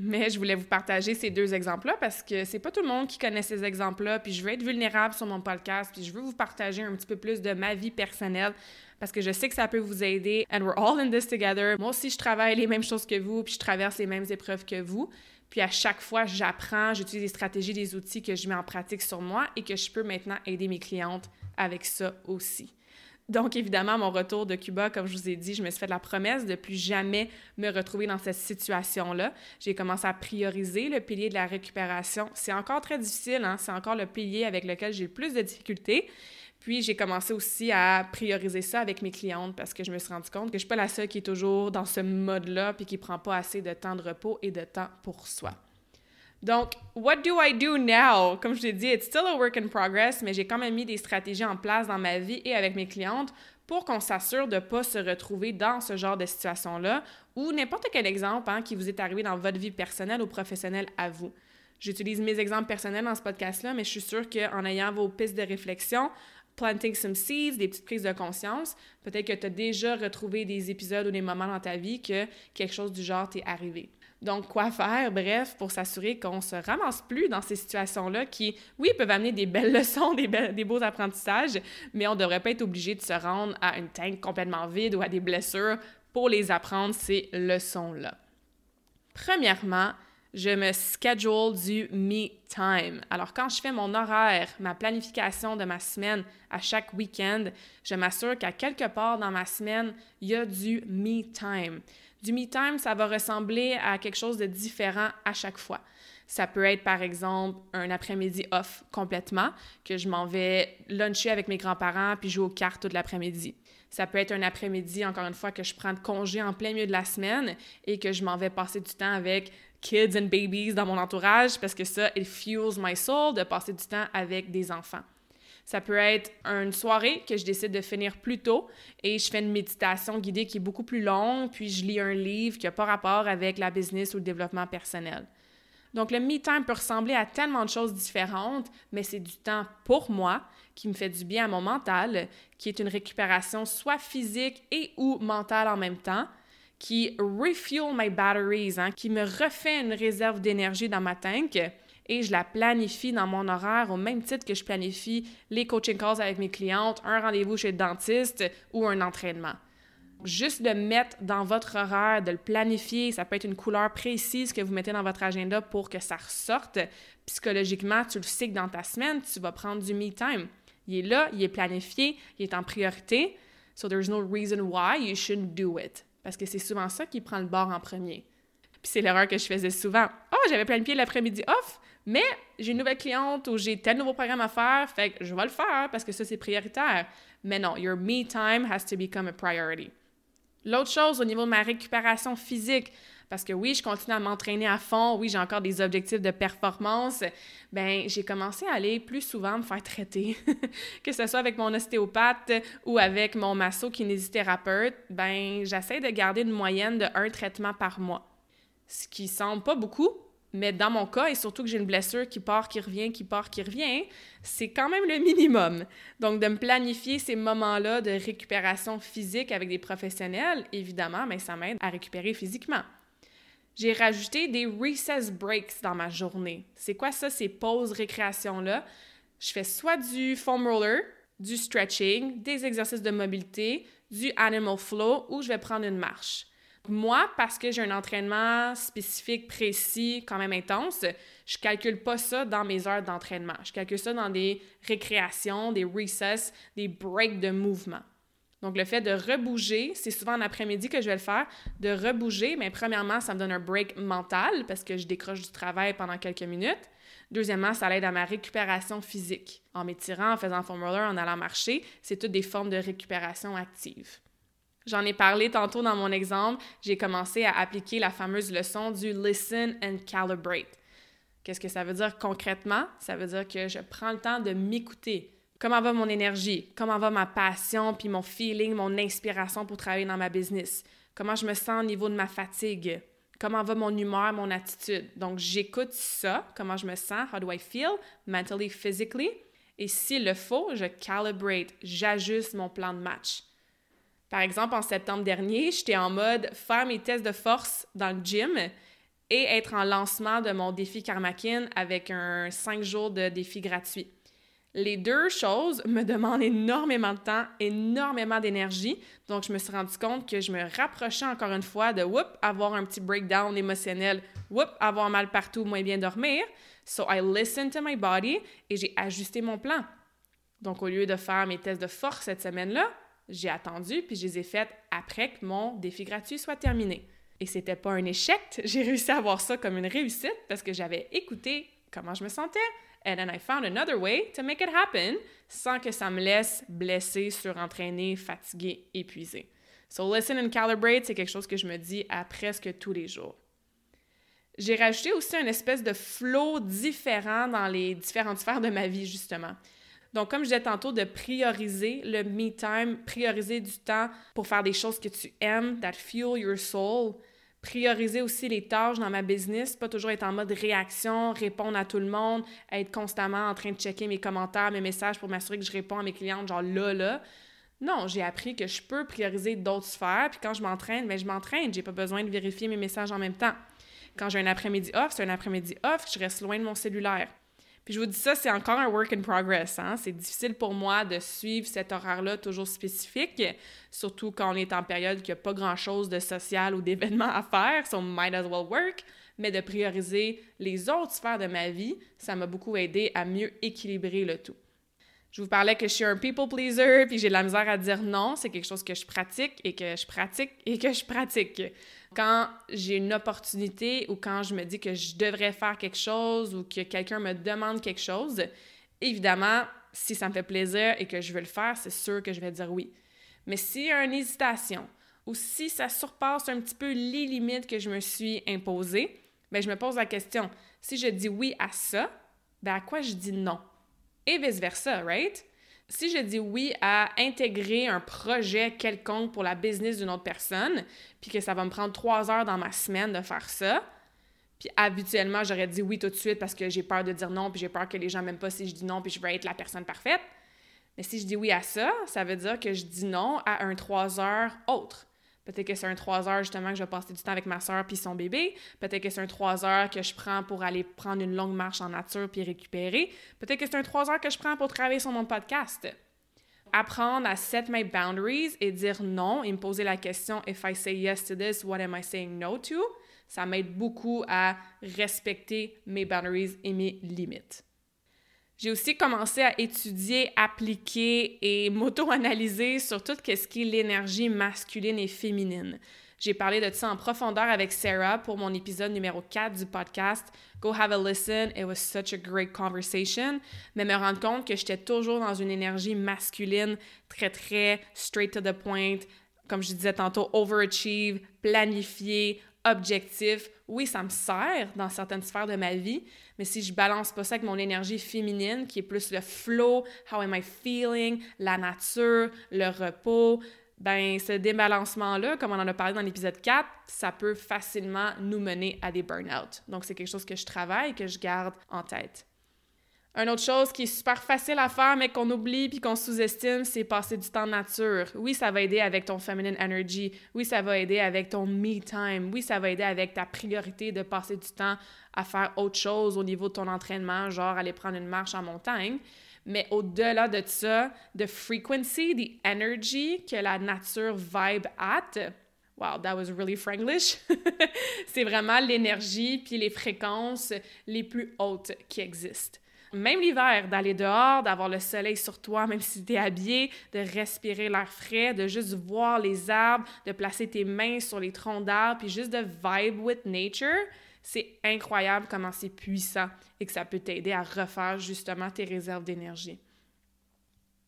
Mais je voulais vous partager ces deux exemples-là parce que c'est pas tout le monde qui connaît ces exemples-là. Puis je veux être vulnérable sur mon podcast. Puis je veux vous partager un petit peu plus de ma vie personnelle parce que je sais que ça peut vous aider. And we're all in this together. Moi aussi, je travaille les mêmes choses que vous. Puis je traverse les mêmes épreuves que vous. Puis à chaque fois, j'apprends, j'utilise des stratégies, des outils que je mets en pratique sur moi et que je peux maintenant aider mes clientes avec ça aussi. Donc, évidemment, mon retour de Cuba, comme je vous ai dit, je me suis fait la promesse de plus jamais me retrouver dans cette situation-là. J'ai commencé à prioriser le pilier de la récupération. C'est encore très difficile, hein? c'est encore le pilier avec lequel j'ai le plus de difficultés. Puis j'ai commencé aussi à prioriser ça avec mes clientes parce que je me suis rendu compte que je suis pas la seule qui est toujours dans ce mode-là puis qui prend pas assez de temps de repos et de temps pour soi. Donc, what do I do now? Comme je l'ai dit, it's still a work in progress, mais j'ai quand même mis des stratégies en place dans ma vie et avec mes clientes pour qu'on s'assure de ne pas se retrouver dans ce genre de situation-là ou n'importe quel exemple hein, qui vous est arrivé dans votre vie personnelle ou professionnelle à vous. J'utilise mes exemples personnels dans ce podcast-là, mais je suis sûre qu'en ayant vos pistes de réflexion, planting some seeds, des petites prises de conscience, peut-être que tu as déjà retrouvé des épisodes ou des moments dans ta vie que quelque chose du genre t'est arrivé. Donc, quoi faire, bref, pour s'assurer qu'on se ramasse plus dans ces situations-là qui, oui, peuvent amener des belles leçons, des, des beaux apprentissages, mais on ne devrait pas être obligé de se rendre à une tank complètement vide ou à des blessures pour les apprendre, ces leçons-là. Premièrement, je me schedule du me time. Alors, quand je fais mon horaire, ma planification de ma semaine à chaque week-end, je m'assure qu'à quelque part dans ma semaine, il y a du me time. Du me time, ça va ressembler à quelque chose de différent à chaque fois. Ça peut être, par exemple, un après-midi off complètement, que je m'en vais luncher avec mes grands-parents puis jouer aux cartes toute l'après-midi. Ça peut être un après-midi, encore une fois, que je prends de congé en plein milieu de la semaine et que je m'en vais passer du temps avec kids and babies dans mon entourage parce que ça, it fuels my soul de passer du temps avec des enfants. Ça peut être une soirée que je décide de finir plus tôt et je fais une méditation guidée qui est beaucoup plus longue, puis je lis un livre qui n'a pas rapport avec la business ou le développement personnel. Donc, le me-time peut ressembler à tellement de choses différentes, mais c'est du temps pour moi qui me fait du bien à mon mental, qui est une récupération soit physique et ou mentale en même temps, qui refuel my batteries, hein, qui me refait une réserve d'énergie dans ma tank et je la planifie dans mon horaire au même titre que je planifie les coaching calls avec mes clientes, un rendez-vous chez le dentiste ou un entraînement. Juste de mettre dans votre horaire, de le planifier, ça peut être une couleur précise que vous mettez dans votre agenda pour que ça ressorte. Psychologiquement, tu le sais que dans ta semaine, tu vas prendre du me time. Il est là, il est planifié, il est en priorité. So there's no reason why you shouldn't do it. Parce que c'est souvent ça qui prend le bord en premier. Puis c'est l'erreur que je faisais souvent. Oh, j'avais planifié l'après-midi off, mais j'ai une nouvelle cliente ou j'ai tel nouveau programme à faire, fait que je vais le faire parce que ça, c'est prioritaire. Mais non, your me time has to become a priority. L'autre chose au niveau de ma récupération physique, parce que oui, je continue à m'entraîner à fond, oui, j'ai encore des objectifs de performance, ben j'ai commencé à aller plus souvent me faire traiter, que ce soit avec mon ostéopathe ou avec mon masso-kinésithérapeute, ben j'essaie de garder une moyenne de un traitement par mois. Ce qui semble pas beaucoup, mais dans mon cas, et surtout que j'ai une blessure qui part, qui revient, qui part, qui revient, c'est quand même le minimum. Donc, de me planifier ces moments-là de récupération physique avec des professionnels, évidemment, mais ça m'aide à récupérer physiquement. J'ai rajouté des recess breaks dans ma journée. C'est quoi ça, ces pauses récréation-là? Je fais soit du foam roller, du stretching, des exercices de mobilité, du animal flow ou je vais prendre une marche. Moi, parce que j'ai un entraînement spécifique, précis, quand même intense, je calcule pas ça dans mes heures d'entraînement. Je calcule ça dans des récréations, des recess, des breaks de mouvement. Donc, le fait de rebouger, c'est souvent en après-midi que je vais le faire, de rebouger, mais premièrement, ça me donne un break mental parce que je décroche du travail pendant quelques minutes. Deuxièmement, ça aide à ma récupération physique. En m'étirant, en faisant foam roller, en allant marcher, c'est toutes des formes de récupération active. J'en ai parlé tantôt dans mon exemple. J'ai commencé à appliquer la fameuse leçon du listen and calibrate. Qu'est-ce que ça veut dire concrètement? Ça veut dire que je prends le temps de m'écouter. Comment va mon énergie? Comment va ma passion, puis mon feeling, mon inspiration pour travailler dans ma business? Comment je me sens au niveau de ma fatigue? Comment va mon humeur, mon attitude? Donc, j'écoute ça, comment je me sens, how do I feel, mentally, physically? Et s'il le faut, je calibrate, j'ajuste mon plan de match. Par exemple, en septembre dernier, j'étais en mode faire mes tests de force dans le gym et être en lancement de mon défi Karmakin avec un 5 jours de défi gratuit. Les deux choses me demandent énormément de temps, énormément d'énergie. Donc, je me suis rendu compte que je me rapprochais encore une fois de whoop, avoir un petit breakdown émotionnel, whoop, avoir mal partout, moins bien dormir. So, I listened to my body et j'ai ajusté mon plan. Donc, au lieu de faire mes tests de force cette semaine-là, j'ai attendu, puis je les ai faites après que mon défi gratuit soit terminé. Et c'était pas un échec, j'ai réussi à voir ça comme une réussite parce que j'avais écouté comment je me sentais. And then I found another way to make it happen sans que ça me laisse blessé, surentraîné, fatigué, épuisé. So listen and calibrate, c'est quelque chose que je me dis à presque tous les jours. J'ai rajouté aussi une espèce de flow différent dans les différentes sphères de ma vie, justement. Donc, comme je disais tantôt, de prioriser le me time, prioriser du temps pour faire des choses que tu aimes, that fuel your soul. Prioriser aussi les tâches dans ma business, pas toujours être en mode réaction, répondre à tout le monde, être constamment en train de checker mes commentaires, mes messages pour m'assurer que je réponds à mes clientes, genre là, là. Non, j'ai appris que je peux prioriser d'autres sphères, puis quand je m'entraîne, bien, je m'entraîne, j'ai pas besoin de vérifier mes messages en même temps. Quand j'ai un après-midi off, c'est un après-midi off, je reste loin de mon cellulaire. Je vous dis ça, c'est encore un work in progress. Hein? C'est difficile pour moi de suivre cet horaire-là toujours spécifique, surtout quand on est en période qu'il n'y a pas grand-chose de social ou d'événement à faire, so might as well work. Mais de prioriser les autres sphères de ma vie, ça m'a beaucoup aidé à mieux équilibrer le tout. Je vous parlais que je suis un people pleaser, puis j'ai de la misère à dire non. C'est quelque chose que je pratique et que je pratique et que je pratique. Quand j'ai une opportunité ou quand je me dis que je devrais faire quelque chose ou que quelqu'un me demande quelque chose, évidemment, si ça me fait plaisir et que je veux le faire, c'est sûr que je vais dire oui. Mais s'il y a une hésitation ou si ça surpasse un petit peu les limites que je me suis imposées, bien, je me pose la question, si je dis oui à ça, bien, à quoi je dis non? Et vice-versa, right? si je dis oui à intégrer un projet quelconque pour la business d'une autre personne, puis que ça va me prendre trois heures dans ma semaine de faire ça, puis habituellement, j'aurais dit oui tout de suite parce que j'ai peur de dire non, puis j'ai peur que les gens m'aiment pas si je dis non, puis je veux être la personne parfaite. Mais si je dis oui à ça, ça veut dire que je dis non à un trois heures autre. Peut-être que c'est un 3 heures justement que je vais passer du temps avec ma soeur puis son bébé. Peut-être que c'est un 3 heures que je prends pour aller prendre une longue marche en nature puis récupérer. Peut-être que c'est un 3 heures que je prends pour travailler sur mon podcast. Apprendre à set my boundaries et dire non et me poser la question if I say yes to this, what am I saying no to? Ça m'aide beaucoup à respecter mes boundaries et mes limites. J'ai aussi commencé à étudier, appliquer et m'auto-analyser sur tout ce qui est l'énergie masculine et féminine. J'ai parlé de ça en profondeur avec Sarah pour mon épisode numéro 4 du podcast. Go have a listen. It was such a great conversation. Mais me rendre compte que j'étais toujours dans une énergie masculine très, très straight to the point. Comme je disais tantôt, overachieve, planifié, objectif. Oui, ça me sert dans certaines sphères de ma vie, mais si je balance pas ça avec mon énergie féminine, qui est plus le flow, how am I feeling, la nature, le repos, ben ce débalancement-là, comme on en a parlé dans l'épisode 4, ça peut facilement nous mener à des burn-out. Donc, c'est quelque chose que je travaille, que je garde en tête. Une autre chose qui est super facile à faire, mais qu'on oublie puis qu'on sous-estime, c'est passer du temps nature. Oui, ça va aider avec ton feminine energy. Oui, ça va aider avec ton me time. Oui, ça va aider avec ta priorité de passer du temps à faire autre chose au niveau de ton entraînement, genre aller prendre une marche en montagne. Mais au-delà de ça, the frequency, the energy que la nature vibe at, wow, that was really Franglish. c'est vraiment l'énergie puis les fréquences les plus hautes qui existent. Même l'hiver, d'aller dehors, d'avoir le soleil sur toi, même si tu es habillé, de respirer l'air frais, de juste voir les arbres, de placer tes mains sur les troncs d'arbres, puis juste de vibe with nature, c'est incroyable comment c'est puissant et que ça peut t'aider à refaire justement tes réserves d'énergie.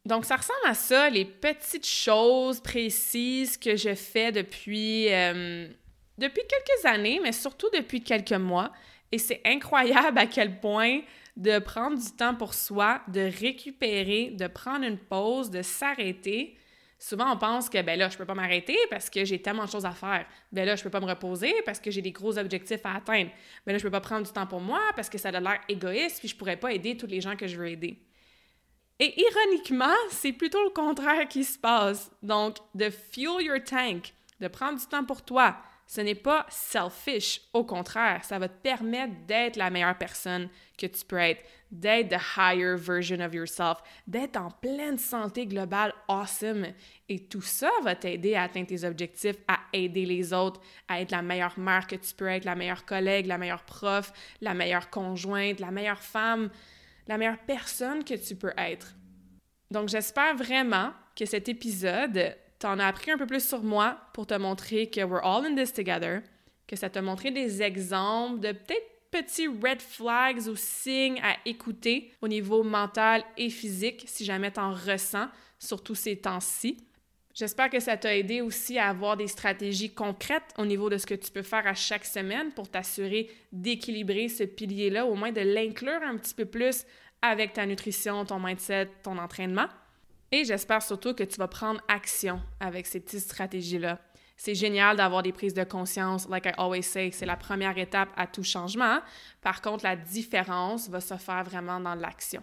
Donc, ça ressemble à ça, les petites choses précises que je fais depuis, euh, depuis quelques années, mais surtout depuis quelques mois. Et c'est incroyable à quel point de prendre du temps pour soi, de récupérer, de prendre une pause, de s'arrêter. Souvent, on pense que, ben là, je peux pas m'arrêter parce que j'ai tellement de choses à faire. Ben là, je peux pas me reposer parce que j'ai des gros objectifs à atteindre. Ben là, je peux pas prendre du temps pour moi parce que ça a l'air égoïste puis je pourrais pas aider tous les gens que je veux aider. Et ironiquement, c'est plutôt le contraire qui se passe. Donc, de fuel your tank, de prendre du temps pour toi, ce n'est pas selfish. Au contraire, ça va te permettre d'être la meilleure personne que tu peux être, d'être the higher version of yourself, d'être en pleine santé globale awesome. Et tout ça va t'aider à atteindre tes objectifs, à aider les autres, à être la meilleure mère que tu peux être, la meilleure collègue, la meilleure prof, la meilleure conjointe, la meilleure femme, la meilleure personne que tu peux être. Donc j'espère vraiment que cet épisode t'en as appris un peu plus sur moi pour te montrer que we're all in this together, que ça t'a montré des exemples de peut-être petits red flags ou signes à écouter au niveau mental et physique si jamais t'en ressens, surtout ces temps-ci. J'espère que ça t'a aidé aussi à avoir des stratégies concrètes au niveau de ce que tu peux faire à chaque semaine pour t'assurer d'équilibrer ce pilier-là, au moins de l'inclure un petit peu plus avec ta nutrition, ton mindset, ton entraînement. Et j'espère surtout que tu vas prendre action avec ces petites stratégies-là. C'est génial d'avoir des prises de conscience. Like I always say, c'est la première étape à tout changement. Par contre, la différence va se faire vraiment dans l'action.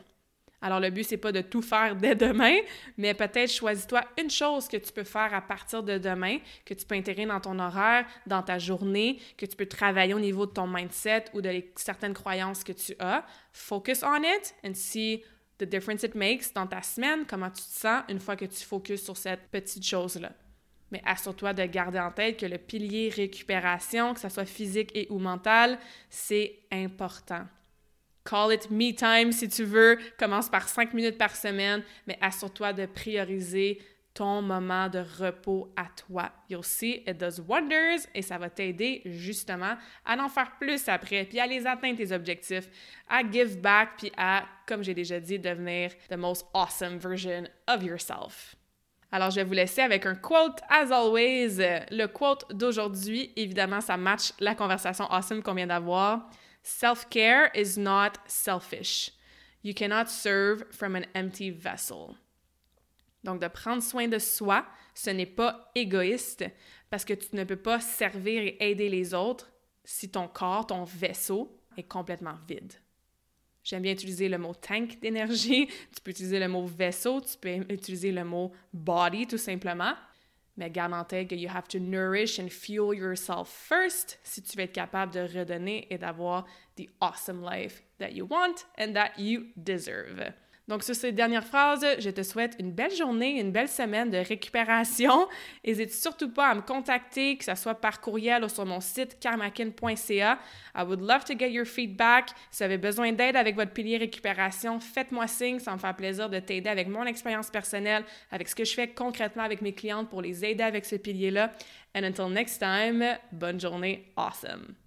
Alors, le but, c'est pas de tout faire dès demain, mais peut-être choisis-toi une chose que tu peux faire à partir de demain, que tu peux intégrer dans ton horaire, dans ta journée, que tu peux travailler au niveau de ton mindset ou de certaines croyances que tu as. Focus on it and see the difference it makes dans ta semaine, comment tu te sens une fois que tu focuses sur cette petite chose-là. Mais assure-toi de garder en tête que le pilier récupération, que ce soit physique et ou mental, c'est important. Call it me time si tu veux. Commence par cinq minutes par semaine, mais assure-toi de prioriser ton moment de repos à toi. You'll see, it does wonders et ça va t'aider justement à en faire plus après, puis à les atteindre tes objectifs, à give back, puis à, comme j'ai déjà dit, devenir the most awesome version of yourself. Alors, je vais vous laisser avec un quote, as always. Le quote d'aujourd'hui, évidemment, ça match la conversation awesome qu'on vient d'avoir. Self-care is not selfish. You cannot serve from an empty vessel. Donc, de prendre soin de soi, ce n'est pas égoïste parce que tu ne peux pas servir et aider les autres si ton corps, ton vaisseau est complètement vide. J'aime bien utiliser le mot tank d'énergie, tu peux utiliser le mot vaisseau, tu peux utiliser le mot body tout simplement. Mais garde que you have to nourish and fuel yourself first si tu veux être capable de redonner et d'avoir the awesome life that you want and that you deserve. Donc, sur ces dernières phrases, je te souhaite une belle journée, une belle semaine de récupération. N'hésite surtout pas à me contacter, que ce soit par courriel ou sur mon site karmakin.ca. I would love to get your feedback. Si vous avez besoin d'aide avec votre pilier récupération, faites-moi signe. Ça me fait plaisir de t'aider avec mon expérience personnelle, avec ce que je fais concrètement avec mes clientes pour les aider avec ce pilier-là. And until next time, bonne journée, awesome!